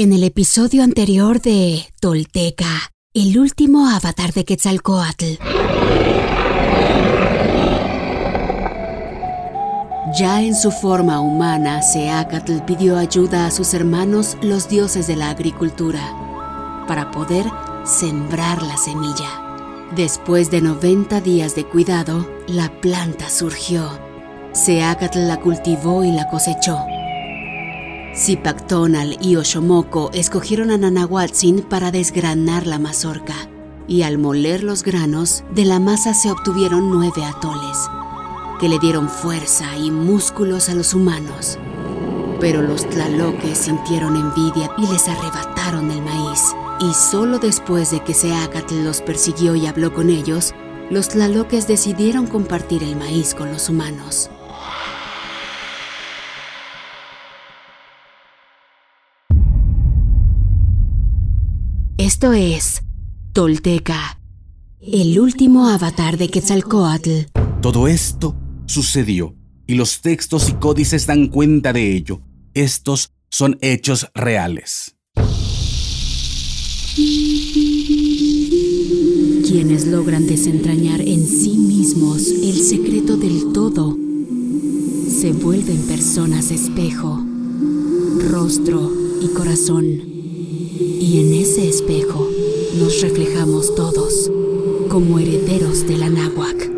En el episodio anterior de Tolteca, el último avatar de Quetzalcoatl. Ya en su forma humana, Seacatl pidió ayuda a sus hermanos, los dioses de la agricultura, para poder sembrar la semilla. Después de 90 días de cuidado, la planta surgió. Seacatl la cultivó y la cosechó. Zipactonal y Oshomoko escogieron a Nanahuatzin para desgranar la mazorca, y al moler los granos, de la masa se obtuvieron nueve atoles, que le dieron fuerza y músculos a los humanos. Pero los tlaloques sintieron envidia y les arrebataron el maíz. Y solo después de que Seacatl los persiguió y habló con ellos, los tlaloques decidieron compartir el maíz con los humanos. Esto es Tolteca, el último avatar de Quetzalcoatl. Todo esto sucedió y los textos y códices dan cuenta de ello. Estos son hechos reales. Quienes logran desentrañar en sí mismos el secreto del todo se vuelven personas espejo, rostro y corazón. Y en ese espejo nos reflejamos todos como herederos de la náhuac.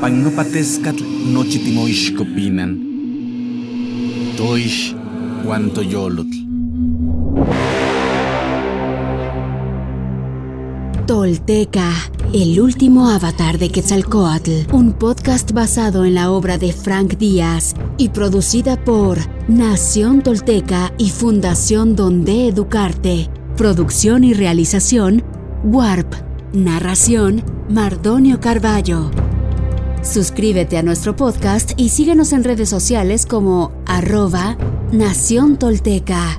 Pagnopatescatl nochitimoixcopinan. Toish guantoyolotl. Tolteca, el último avatar de Quetzalcoatl, un podcast basado en la obra de Frank Díaz y producida por Nación Tolteca y Fundación Donde Educarte. Producción y realización, Warp. Narración, Mardonio Carballo. Suscríbete a nuestro podcast y síguenos en redes sociales como arroba Nación Tolteca.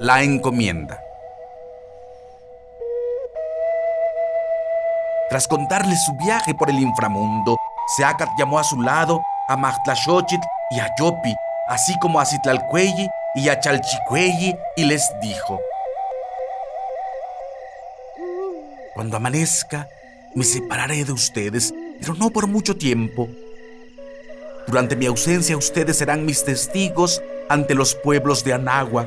La encomienda. Tras contarle su viaje por el inframundo, Seacat llamó a su lado a Magtlashochitl y a Yopi, así como a Citlalcuelli y a Chalchicuelli, y les dijo: Cuando amanezca, me separaré de ustedes, pero no por mucho tiempo. Durante mi ausencia, ustedes serán mis testigos ante los pueblos de Anagua.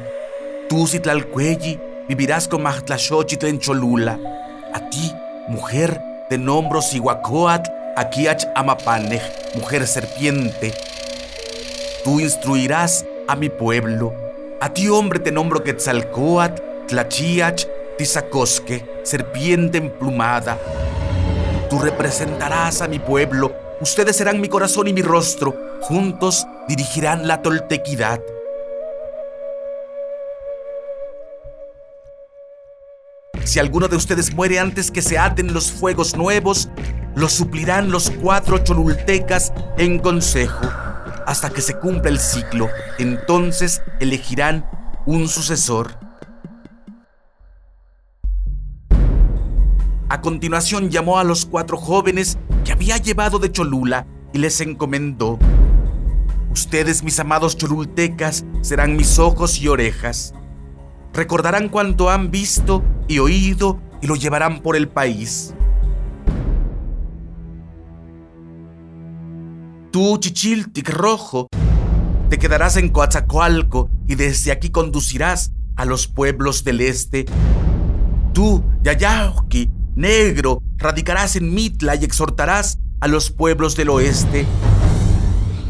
Tú, Citlalcuelli, vivirás con Magtlashochitl en Cholula. A ti, mujer, te nombro Sihuacoatl, Akiach Amapanej, mujer serpiente. Tú instruirás a mi pueblo. A ti, hombre, te nombro Quetzalcoatl, Tlachiach, Tizacosque, serpiente emplumada. Tú representarás a mi pueblo. Ustedes serán mi corazón y mi rostro. Juntos dirigirán la toltequidad. Si alguno de ustedes muere antes que se aten los fuegos nuevos, lo suplirán los cuatro cholultecas en consejo hasta que se cumpla el ciclo. Entonces elegirán un sucesor. A continuación llamó a los cuatro jóvenes que había llevado de Cholula y les encomendó. Ustedes, mis amados cholultecas, serán mis ojos y orejas. Recordarán cuanto han visto y oído y lo llevarán por el país. Tú, Chichiltic Rojo, te quedarás en Coatzacoalco y desde aquí conducirás a los pueblos del este. Tú, Yayauki, Negro, radicarás en Mitla y exhortarás a los pueblos del oeste.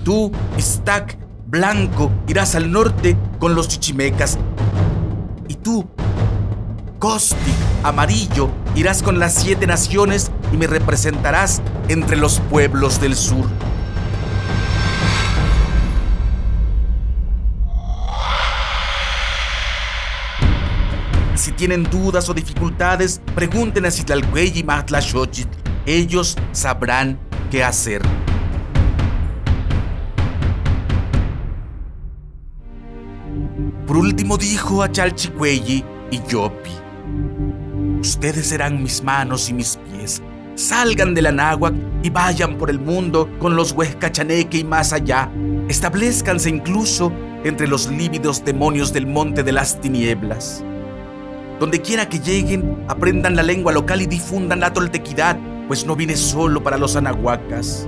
Tú, Iztac, Blanco, irás al norte con los chichimecas. Tú, amarillo, irás con las siete naciones y me representarás entre los pueblos del sur. Si tienen dudas o dificultades, pregunten a Citlalcuey y Matlashochitl. Ellos sabrán qué hacer. Último dijo a Chalchicuelli y Yopi. Ustedes serán mis manos y mis pies. Salgan de la náhuac y vayan por el mundo con los huescachaneque y más allá. Establezcanse incluso entre los lívidos demonios del monte de las tinieblas. Donde quiera que lleguen, aprendan la lengua local y difundan la toltequidad, pues no vine solo para los anahuacas.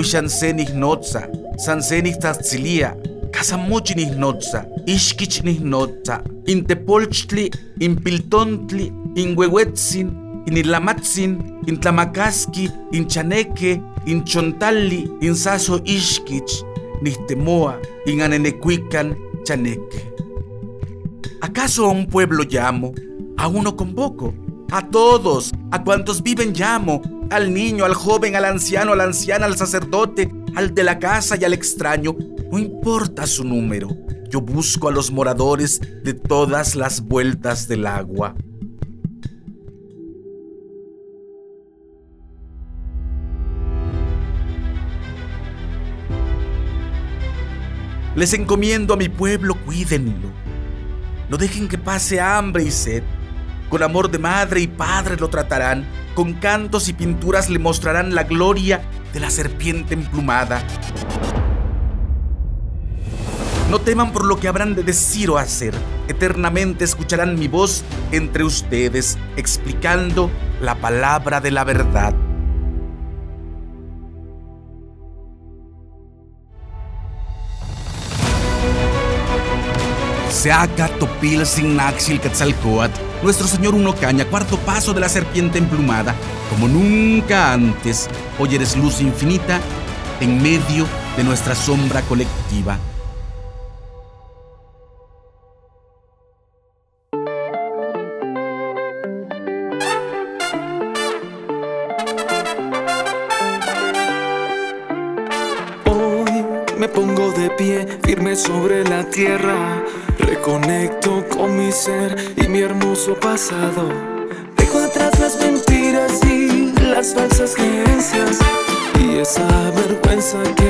Huixansen ignotza, sansen ixtahtzilia, kasamochi nihnotza, ixkich nihnotza, intepolchtli, impiltontli, inhuehuetzin, inilamatzin, intlamakaski, inchaneque, inchontali, insaso ishkich, nihtemoa, inanenecuican, chaneque. ¿Acaso a un pueblo llamo? A uno convoco. A todos, a cuantos viven llamo, al niño, al joven, al anciano, a la anciana, al sacerdote, al de la casa y al extraño. No importa su número. Yo busco a los moradores de todas las vueltas del agua. Les encomiendo a mi pueblo, cuídenlo. No dejen que pase hambre y sed. Con amor de madre y padre lo tratarán. Con cantos y pinturas le mostrarán la gloria de la serpiente emplumada. No teman por lo que habrán de decir o hacer. Eternamente escucharán mi voz entre ustedes, explicando la palabra de la verdad. Seaca Topil Signaxil Quetzalcoatl, nuestro Señor Uno Caña, cuarto paso de la serpiente emplumada, como nunca antes, hoy eres luz infinita en medio de nuestra sombra colectiva. Pie, firme sobre la tierra. Reconecto con mi ser y mi hermoso pasado. Dejo atrás las mentiras y las falsas creencias. Y esa vergüenza que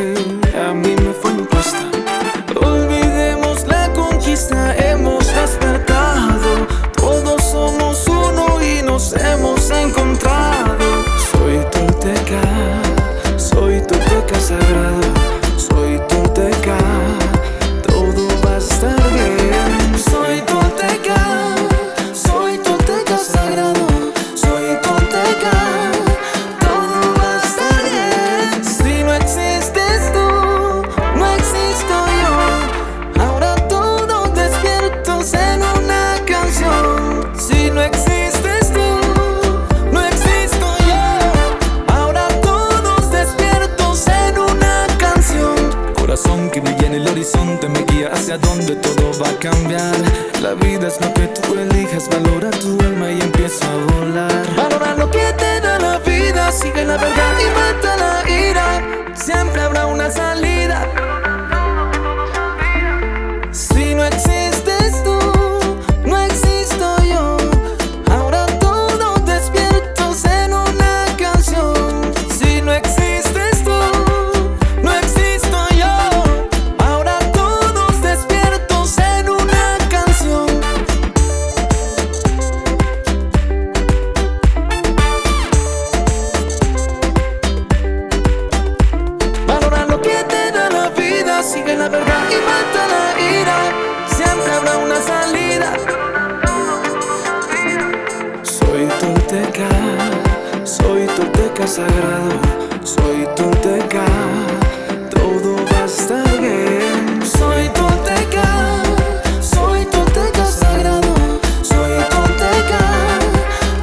vida, sigue la verdad sagrado, soy tolteca, todo va a estar bien. Soy tolteca, soy tolteca sagrado, soy tolteca,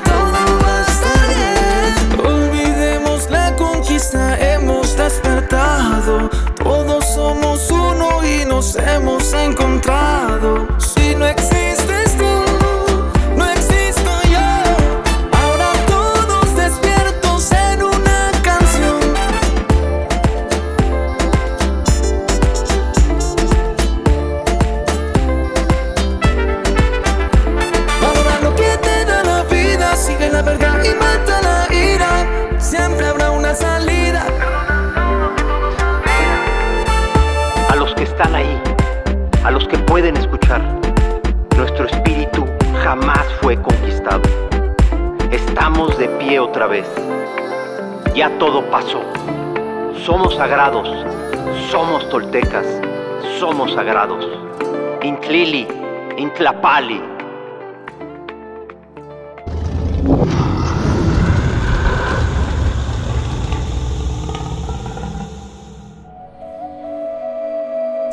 todo va a estar bien. Olvidemos la conquista, hemos despertado, todos somos uno y nos hemos encontrado. Ahí, a los que pueden escuchar. Nuestro espíritu jamás fue conquistado. Estamos de pie otra vez. Ya todo pasó. Somos sagrados. Somos toltecas. Somos sagrados. Intlili, Intlapali.